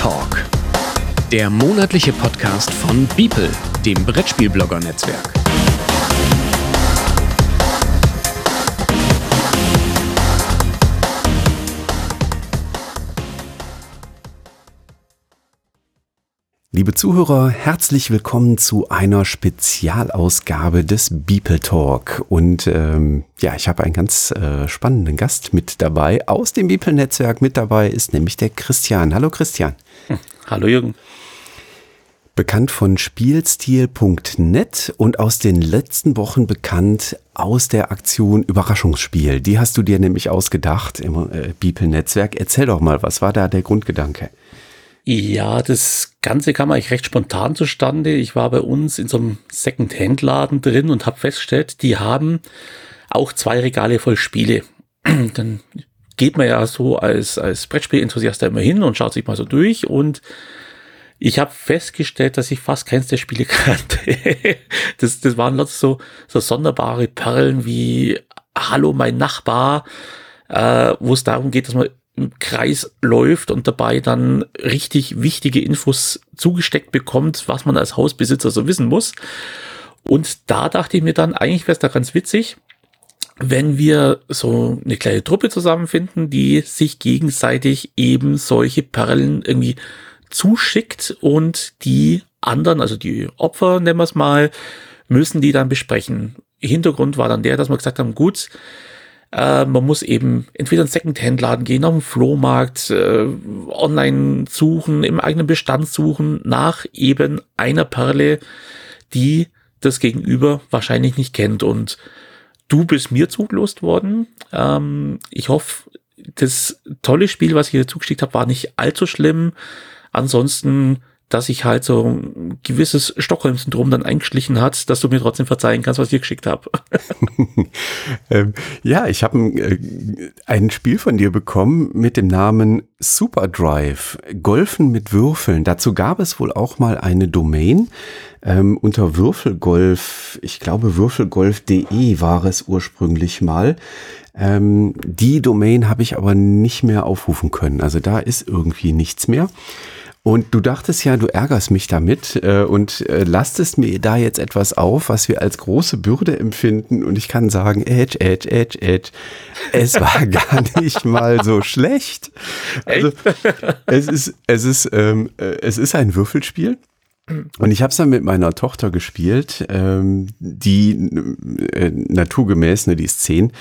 Talk. Der monatliche Podcast von Beeple, dem Brettspielblogger-Netzwerk. Liebe Zuhörer, herzlich willkommen zu einer Spezialausgabe des Beeple Talk. Und ähm, ja, ich habe einen ganz äh, spannenden Gast mit dabei aus dem Beeple-Netzwerk. Mit dabei ist nämlich der Christian. Hallo Christian. Hm. Hallo Jürgen. Bekannt von Spielstil.net und aus den letzten Wochen bekannt aus der Aktion Überraschungsspiel. Die hast du dir nämlich ausgedacht im äh, Beeple-Netzwerk. Erzähl doch mal, was war da der Grundgedanke? Ja, das Ganze kam eigentlich recht spontan zustande. Ich war bei uns in so einem Second-Hand-Laden drin und habe festgestellt, die haben auch zwei Regale voll Spiele. Dann geht man ja so als, als Brettspiel-Enthusiast immer hin und schaut sich mal so durch und ich habe festgestellt, dass ich fast keins der Spiele kannte. das, das waren lauter so, so sonderbare Perlen wie Hallo mein Nachbar, äh, wo es darum geht, dass man Kreis läuft und dabei dann richtig wichtige Infos zugesteckt bekommt, was man als Hausbesitzer so wissen muss. Und da dachte ich mir dann, eigentlich wäre es da ganz witzig, wenn wir so eine kleine Truppe zusammenfinden, die sich gegenseitig eben solche Perlen irgendwie zuschickt und die anderen, also die Opfer, nennen wir es mal, müssen die dann besprechen. Hintergrund war dann der, dass wir gesagt haben, gut, äh, man muss eben entweder in Second-Hand-Laden gehen, auf den Flohmarkt, äh, online suchen, im eigenen Bestand suchen nach eben einer Perle, die das Gegenüber wahrscheinlich nicht kennt. Und du bist mir zugelost worden. Ähm, ich hoffe, das tolle Spiel, was ich dir zugeschickt habe, war nicht allzu schlimm. Ansonsten dass sich halt so ein gewisses Stockholm-Syndrom dann eingeschlichen hat, dass du mir trotzdem verzeihen kannst, was ich dir geschickt habe. ähm, ja, ich habe ein, äh, ein Spiel von dir bekommen mit dem Namen Super Drive, Golfen mit Würfeln. Dazu gab es wohl auch mal eine Domain ähm, unter Würfelgolf, ich glaube würfelgolf.de war es ursprünglich mal. Ähm, die Domain habe ich aber nicht mehr aufrufen können. Also da ist irgendwie nichts mehr. Und du dachtest ja, du ärgerst mich damit äh, und äh, lastest mir da jetzt etwas auf, was wir als große Bürde empfinden. Und ich kann sagen, Edge, Edge, Edge, Edge. Es war gar nicht mal so schlecht. Also es ist, es ist, ähm, äh, es ist ein Würfelspiel. Und ich habe es dann mit meiner Tochter gespielt, ähm, die äh, naturgemäß, ne, die ist zehn,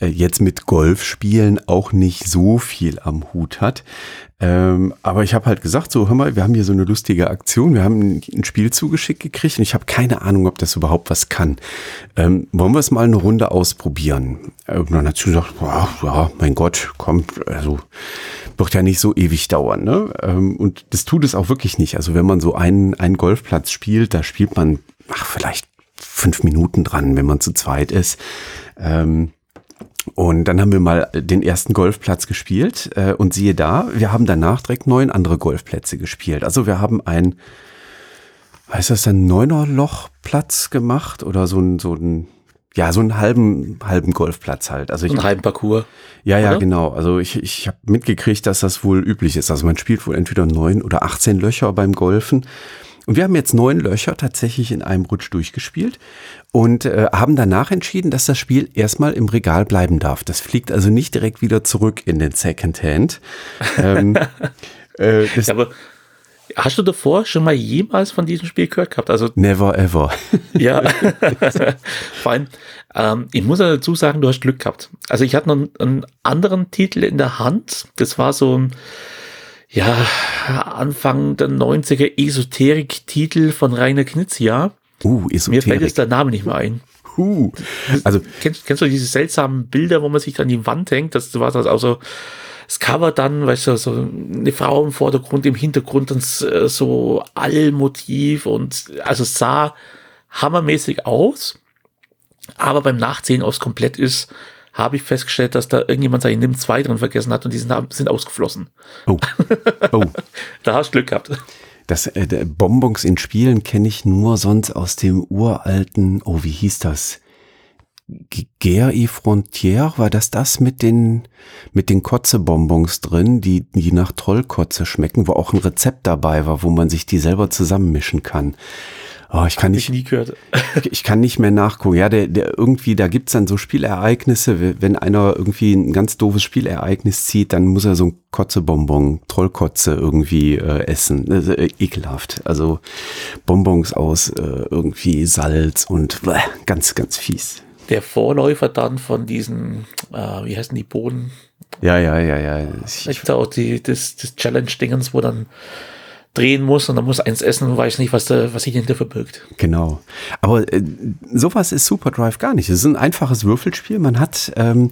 äh, jetzt mit Golfspielen auch nicht so viel am Hut hat. Ähm, aber ich habe halt gesagt, so hör mal, wir haben hier so eine lustige Aktion, wir haben ein Spiel zugeschickt gekriegt und ich habe keine Ahnung, ob das überhaupt was kann. Ähm, wollen wir es mal eine Runde ausprobieren? Und dann hat sie gesagt, boah, ja, mein Gott, komm, also wird ja nicht so ewig dauern. Ne? Ähm, und das tut es auch wirklich nicht. Also wenn man so einen, einen Golfplatz spielt, da spielt man ach, vielleicht fünf Minuten dran, wenn man zu zweit ist. Ähm, und dann haben wir mal den ersten Golfplatz gespielt äh, und siehe da, wir haben danach direkt neun andere Golfplätze gespielt. Also wir haben ein, heißt das ein Neuner-Lochplatz gemacht oder so ein, so ein, ja, so einen halben, halben Golfplatz halt. Also ich, einen halben Parcours. Ja, ja, oder? genau. Also ich, ich habe mitgekriegt, dass das wohl üblich ist. Also man spielt wohl entweder neun oder 18 Löcher beim Golfen. Und wir haben jetzt neun Löcher tatsächlich in einem Rutsch durchgespielt und äh, haben danach entschieden, dass das Spiel erstmal im Regal bleiben darf. Das fliegt also nicht direkt wieder zurück in den Second Hand. ähm, äh, ja, aber hast du davor schon mal jemals von diesem Spiel gehört gehabt? Also never ever. ja, vor allem. Ähm, ich muss dazu sagen, du hast Glück gehabt. Also ich hatte noch einen, einen anderen Titel in der Hand. Das war so ein ja, Anfang der 90er Esoterik-Titel von Rainer Knizia. Uh, Esoterik. Mir fällt jetzt der Name nicht mehr ein. Uh, also kennst, kennst du diese seltsamen Bilder, wo man sich an die Wand hängt? Das war das auch so das Cover dann, weißt du, so eine Frau im Vordergrund, im Hintergrund dann äh, so Allmotiv und also es sah hammermäßig aus. Aber beim Nachsehen aus komplett ist, habe ich festgestellt, dass da irgendjemand seinen NIM 2 drin vergessen hat und die sind, sind ausgeflossen. Oh. oh. da hast du Glück gehabt. Das äh, Bonbons in Spielen kenne ich nur sonst aus dem uralten, oh, wie hieß das? Guerre et Frontière, war das das mit den, mit den Kotzebonbons drin, die, die nach Trollkotze schmecken, wo auch ein Rezept dabei war, wo man sich die selber zusammenmischen kann. Oh, ich kann nicht, gehört. ich kann nicht mehr nachgucken. Ja, der, der irgendwie, da gibt's dann so Spielereignisse. Wenn einer irgendwie ein ganz doofes Spielereignis zieht, dann muss er so ein Kotzebonbon, Trollkotze irgendwie äh, essen. Äh, ekelhaft. Also Bonbons aus äh, irgendwie Salz und äh, ganz, ganz fies. Der Vorläufer dann von diesen, äh, wie heißen die Boden? Ja, ja, ja, ja. Ich, ich auch die, das, das Challenge-Dingens, wo dann drehen muss und dann muss eins essen und weiß nicht, was, da, was sich hinter verbirgt. Genau. Aber äh, sowas ist Super Drive gar nicht. Es ist ein einfaches Würfelspiel. Man hat ähm,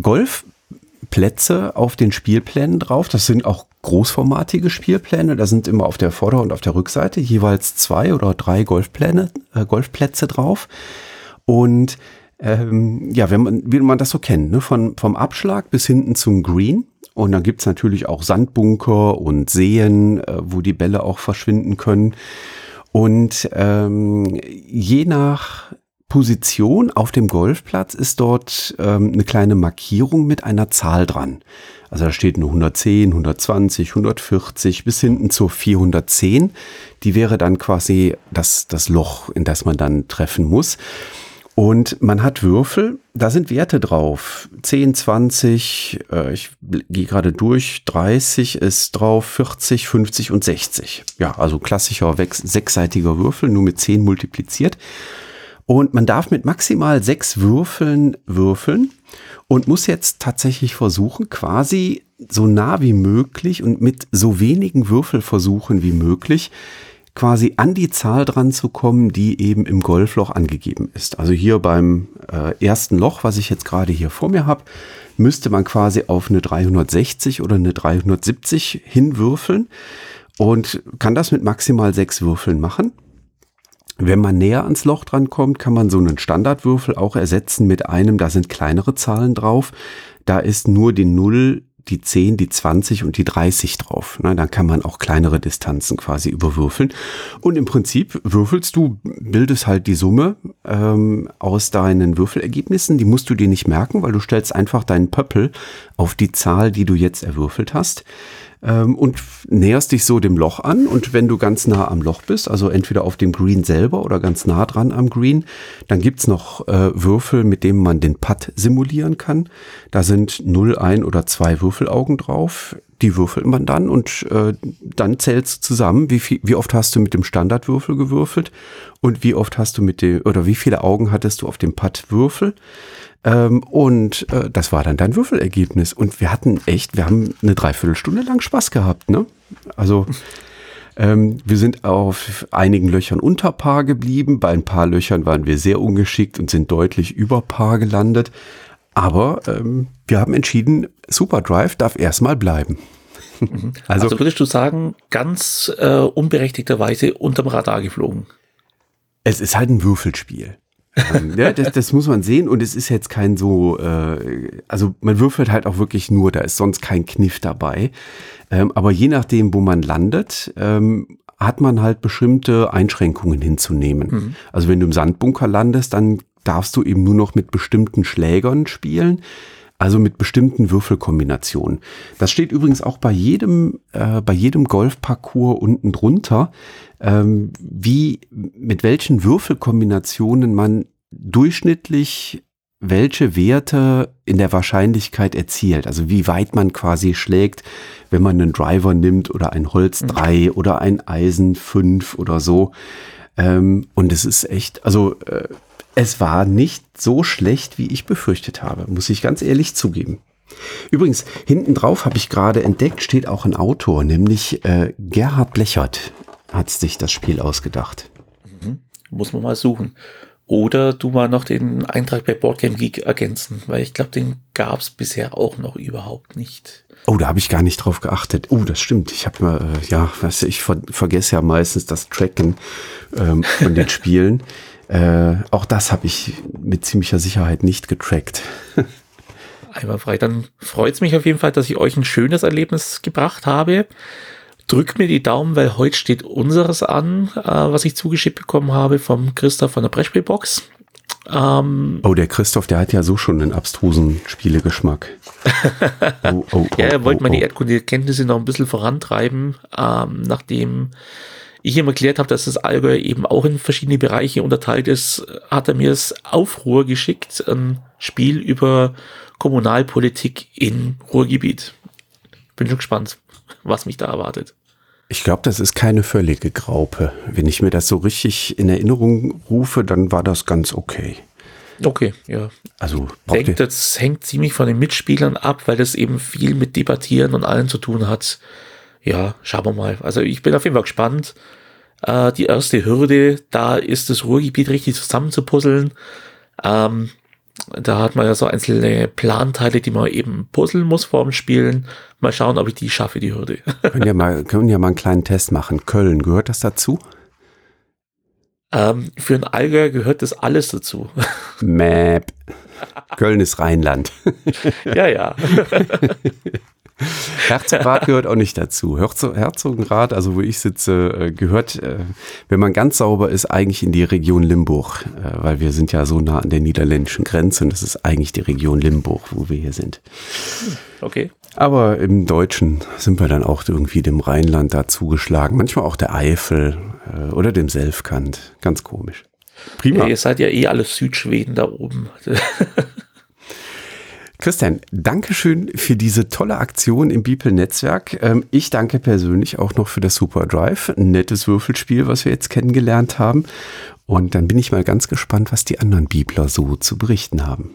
Golfplätze auf den Spielplänen drauf. Das sind auch großformatige Spielpläne. Da sind immer auf der Vorder- und auf der Rückseite jeweils zwei oder drei Golfpläne, äh, Golfplätze drauf. Und ähm, ja, wenn man, wie man das so kennt, ne? Von, vom Abschlag bis hinten zum Green und dann gibt's natürlich auch Sandbunker und Seen, äh, wo die Bälle auch verschwinden können. Und ähm, je nach Position auf dem Golfplatz ist dort ähm, eine kleine Markierung mit einer Zahl dran. Also da steht eine 110, 120, 140 bis hinten zur 410. Die wäre dann quasi das, das Loch, in das man dann treffen muss. Und man hat Würfel, da sind Werte drauf. 10, 20, äh, ich gehe gerade durch, 30 ist drauf, 40, 50 und 60. Ja, also klassischer sechsseitiger Würfel, nur mit 10 multipliziert. Und man darf mit maximal sechs Würfeln würfeln und muss jetzt tatsächlich versuchen, quasi so nah wie möglich und mit so wenigen Würfelversuchen wie möglich quasi an die Zahl dran zu kommen, die eben im Golfloch angegeben ist. Also hier beim äh, ersten Loch, was ich jetzt gerade hier vor mir habe, müsste man quasi auf eine 360 oder eine 370 hinwürfeln und kann das mit maximal sechs Würfeln machen. Wenn man näher ans Loch dran kommt, kann man so einen Standardwürfel auch ersetzen mit einem, da sind kleinere Zahlen drauf. Da ist nur die Null die 10, die 20 und die 30 drauf. Na, dann kann man auch kleinere Distanzen quasi überwürfeln. Und im Prinzip würfelst du, bildest halt die Summe ähm, aus deinen Würfelergebnissen. Die musst du dir nicht merken, weil du stellst einfach deinen Pöppel auf die Zahl, die du jetzt erwürfelt hast ähm, und näherst dich so dem Loch an. Und wenn du ganz nah am Loch bist, also entweder auf dem Green selber oder ganz nah dran am Green, dann gibt's noch äh, Würfel, mit denen man den Putt simulieren kann. Da sind 0, 1 oder zwei Würfelaugen drauf. Die würfelt man dann und äh, dann zählst du zusammen, wie, viel, wie oft hast du mit dem Standardwürfel gewürfelt und wie oft hast du mit dem, oder wie viele Augen hattest du auf dem Putt-Würfel. Ähm, und äh, das war dann dein Würfelergebnis. Und wir hatten echt, wir haben eine Dreiviertelstunde lang Spaß gehabt, ne? Also ähm, wir sind auf einigen Löchern unter Paar geblieben. Bei ein paar Löchern waren wir sehr ungeschickt und sind deutlich über Paar gelandet. Aber ähm, wir haben entschieden, Super Drive darf erstmal bleiben. Mhm. Also, also, würdest du sagen, ganz äh, unberechtigterweise unterm Radar geflogen? Es ist halt ein Würfelspiel ja, das, das muss man sehen und es ist jetzt kein so, äh, also man würfelt halt auch wirklich nur, da ist sonst kein Kniff dabei. Ähm, aber je nachdem, wo man landet, ähm, hat man halt bestimmte Einschränkungen hinzunehmen. Mhm. Also wenn du im Sandbunker landest, dann darfst du eben nur noch mit bestimmten Schlägern spielen. Also mit bestimmten Würfelkombinationen. Das steht übrigens auch bei jedem, äh, bei jedem Golfparcours unten drunter, ähm, wie, mit welchen Würfelkombinationen man durchschnittlich welche Werte in der Wahrscheinlichkeit erzielt. Also wie weit man quasi schlägt, wenn man einen Driver nimmt oder ein Holz 3 mhm. oder ein Eisen 5 oder so. Ähm, und es ist echt, also äh, es war nicht so schlecht, wie ich befürchtet habe, muss ich ganz ehrlich zugeben. Übrigens, hinten drauf habe ich gerade entdeckt, steht auch ein Autor, nämlich äh, Gerhard Blechert hat sich das Spiel ausgedacht. Mhm. Muss man mal suchen. Oder du mal noch den Eintrag bei Boardgame Geek ergänzen, weil ich glaube, den gab es bisher auch noch überhaupt nicht. Oh, da habe ich gar nicht drauf geachtet. Oh, das stimmt. Ich habe mal, äh, ja, was ich ver vergesse ja meistens das Tracken ähm, von den Spielen. Äh, auch das habe ich mit ziemlicher Sicherheit nicht getrackt. Einwandfrei. Dann freut es mich auf jeden Fall, dass ich euch ein schönes Erlebnis gebracht habe. Drückt mir die Daumen, weil heute steht unseres an, äh, was ich zugeschickt bekommen habe vom Christoph von der Brettspielbox. Ähm, oh, der Christoph, der hat ja so schon einen abstrusen Spielegeschmack. oh, oh, oh, ja, er wollte oh, meine oh. Erdkunde-Kenntnisse noch ein bisschen vorantreiben, ähm, nachdem ich ihm erklärt habe, dass das Allgäu eben auch in verschiedene Bereiche unterteilt ist, hat er mir das Aufruhr geschickt, ein Spiel über Kommunalpolitik im Ruhrgebiet. Bin schon gespannt, was mich da erwartet. Ich glaube, das ist keine völlige Graupe. Wenn ich mir das so richtig in Erinnerung rufe, dann war das ganz okay. Okay, ja. Also ich denke, das hängt ziemlich von den Mitspielern ab, weil das eben viel mit Debattieren und allen zu tun hat. Ja, schauen wir mal. Also ich bin auf jeden Fall gespannt. Äh, die erste Hürde, da ist das Ruhrgebiet richtig zusammenzupuzzeln. Ähm, da hat man ja so einzelne Planteile, die man eben puzzeln muss vor dem Spielen. Mal schauen, ob ich die schaffe, die Hürde. können ja mal, können ja mal einen kleinen Test machen. Köln, gehört das dazu? Ähm, für ein Allgäu gehört das alles dazu. Map. Köln ist Rheinland. ja, ja. Herzogenrath gehört auch nicht dazu. Herzogenrath, also wo ich sitze, äh, gehört, äh, wenn man ganz sauber ist, eigentlich in die Region Limburg, äh, weil wir sind ja so nah an der niederländischen Grenze und das ist eigentlich die Region Limburg, wo wir hier sind. Okay. Aber im Deutschen sind wir dann auch irgendwie dem Rheinland da zugeschlagen. Manchmal auch der Eifel oder dem Selfkant. Ganz komisch. Prima. Ja, ihr seid ja eh alles Südschweden da oben. Christian, danke schön für diese tolle Aktion im Beeple-Netzwerk. Ähm, ich danke persönlich auch noch für das Super Drive. Ein nettes Würfelspiel, was wir jetzt kennengelernt haben. Und dann bin ich mal ganz gespannt, was die anderen Beepler so zu berichten haben.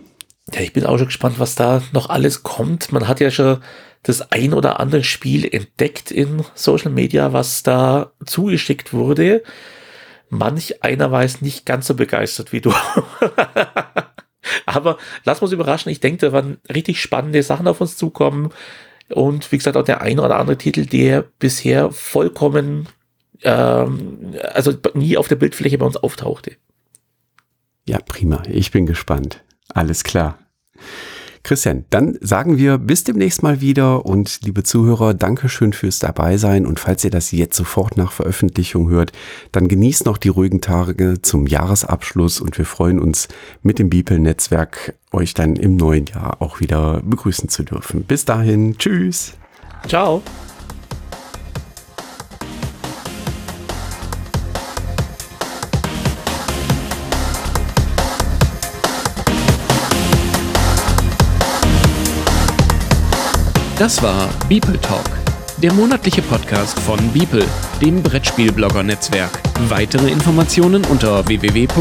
Ja, ich bin auch schon gespannt, was da noch alles kommt. Man hat ja schon das ein oder andere Spiel entdeckt in Social Media, was da zugeschickt wurde. Manch einer war es nicht ganz so begeistert wie du. Aber lass uns überraschen. Ich denke, da werden richtig spannende Sachen auf uns zukommen. Und wie gesagt, auch der ein oder andere Titel, der bisher vollkommen, ähm, also nie auf der Bildfläche bei uns auftauchte. Ja, prima. Ich bin gespannt. Alles klar. Christian, dann sagen wir bis demnächst mal wieder und liebe Zuhörer, Dankeschön fürs Dabeisein und falls ihr das jetzt sofort nach Veröffentlichung hört, dann genießt noch die ruhigen Tage zum Jahresabschluss und wir freuen uns mit dem Bipel-Netzwerk euch dann im neuen Jahr auch wieder begrüßen zu dürfen. Bis dahin, tschüss. Ciao. Das war Beeple Talk, der monatliche Podcast von Beeple, dem Brettspielblogger-Netzwerk. Weitere Informationen unter www.beeple.de.